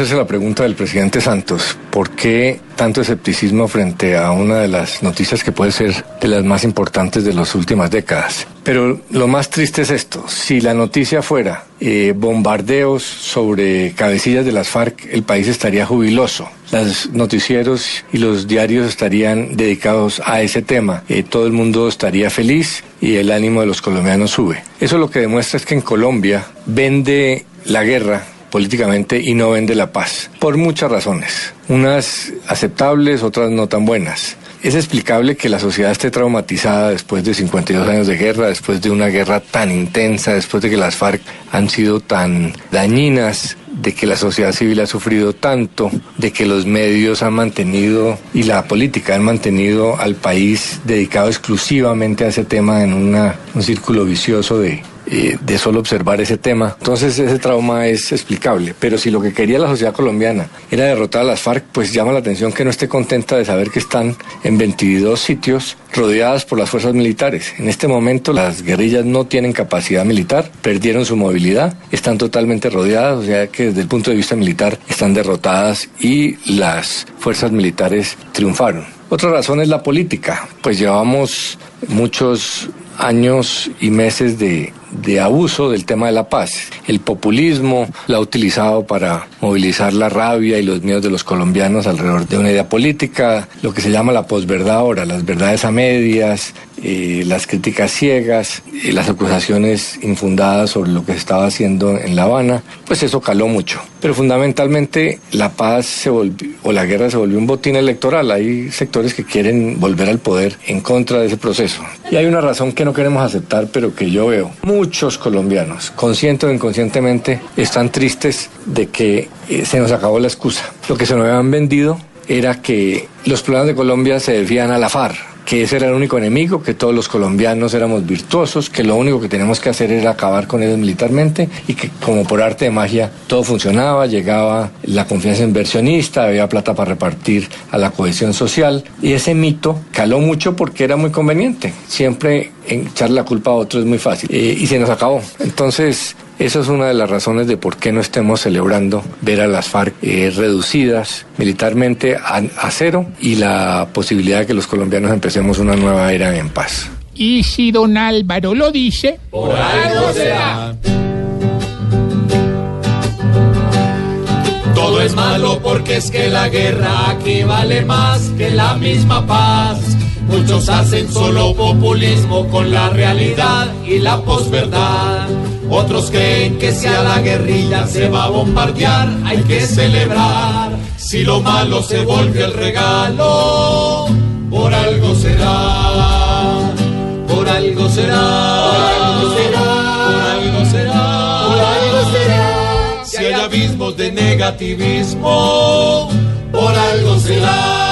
hacerse la pregunta del presidente Santos, ¿por qué tanto escepticismo frente a una de las noticias que puede ser de las más importantes de las últimas décadas? Pero lo más triste es esto, si la noticia fuera eh, bombardeos sobre cabecillas de las FARC, el país estaría jubiloso. Los noticieros y los diarios estarían dedicados a ese tema. Eh, todo el mundo estaría feliz y el ánimo de los colombianos sube. Eso lo que demuestra es que en Colombia vende la guerra políticamente y no vende la paz, por muchas razones, unas aceptables, otras no tan buenas. Es explicable que la sociedad esté traumatizada después de 52 años de guerra, después de una guerra tan intensa, después de que las FARC han sido tan dañinas, de que la sociedad civil ha sufrido tanto, de que los medios han mantenido y la política han mantenido al país dedicado exclusivamente a ese tema en un círculo vicioso de, eh, de solo observar ese tema. Entonces ese trauma es explicable. Pero si lo que quería la sociedad colombiana era derrotar a las FARC, pues llama la atención que no esté contenta de saber que están en 22 sitios rodeadas por las fuerzas militares. En este momento las guerrillas no tienen capacidad militar, perdieron su movilidad, están totalmente rodeadas, o sea que desde el punto de vista militar están derrotadas y las fuerzas militares triunfaron. Otra razón es la política, pues llevamos muchos años y meses de, de, abuso del tema de la paz. El populismo la ha utilizado para movilizar la rabia y los miedos de los colombianos alrededor de una idea política, lo que se llama la posverdad ahora, las verdades a medias, eh, las críticas ciegas, y las acusaciones infundadas sobre lo que se estaba haciendo en La Habana, pues eso caló mucho. Pero fundamentalmente la paz se volvió, o la guerra se volvió un botín electoral. Hay sectores que quieren volver al poder en contra de ese proceso. Y hay una razón que no queremos aceptar, pero que yo veo. Muchos colombianos, consciente o inconscientemente, están tristes de que eh, se nos acabó la excusa. Lo que se nos habían vendido era que los problemas de Colombia se debían a la FARC que ese era el único enemigo, que todos los colombianos éramos virtuosos, que lo único que teníamos que hacer era acabar con ellos militarmente y que como por arte de magia todo funcionaba, llegaba la confianza inversionista, había plata para repartir a la cohesión social y ese mito caló mucho porque era muy conveniente. Siempre echarle la culpa a otro es muy fácil eh, y se nos acabó. Entonces, eso es una de las razones de por qué no estemos celebrando ver a las FARC eh, reducidas militarmente a, cero y la posibilidad de que los colombianos empecemos una nueva era en paz. Y si don Álvaro lo dice, por algo será. Todo es malo porque es que la guerra aquí vale más que la misma paz. Muchos hacen solo populismo con la realidad y la posverdad. Otros creen que si a la guerrilla se va a bombardear, hay que celebrar. Si lo malo se vuelve el regalo, por algo será. Por algo será. Por algo será. Por algo será. Por algo será. Si hay abismos de negativismo, por algo será.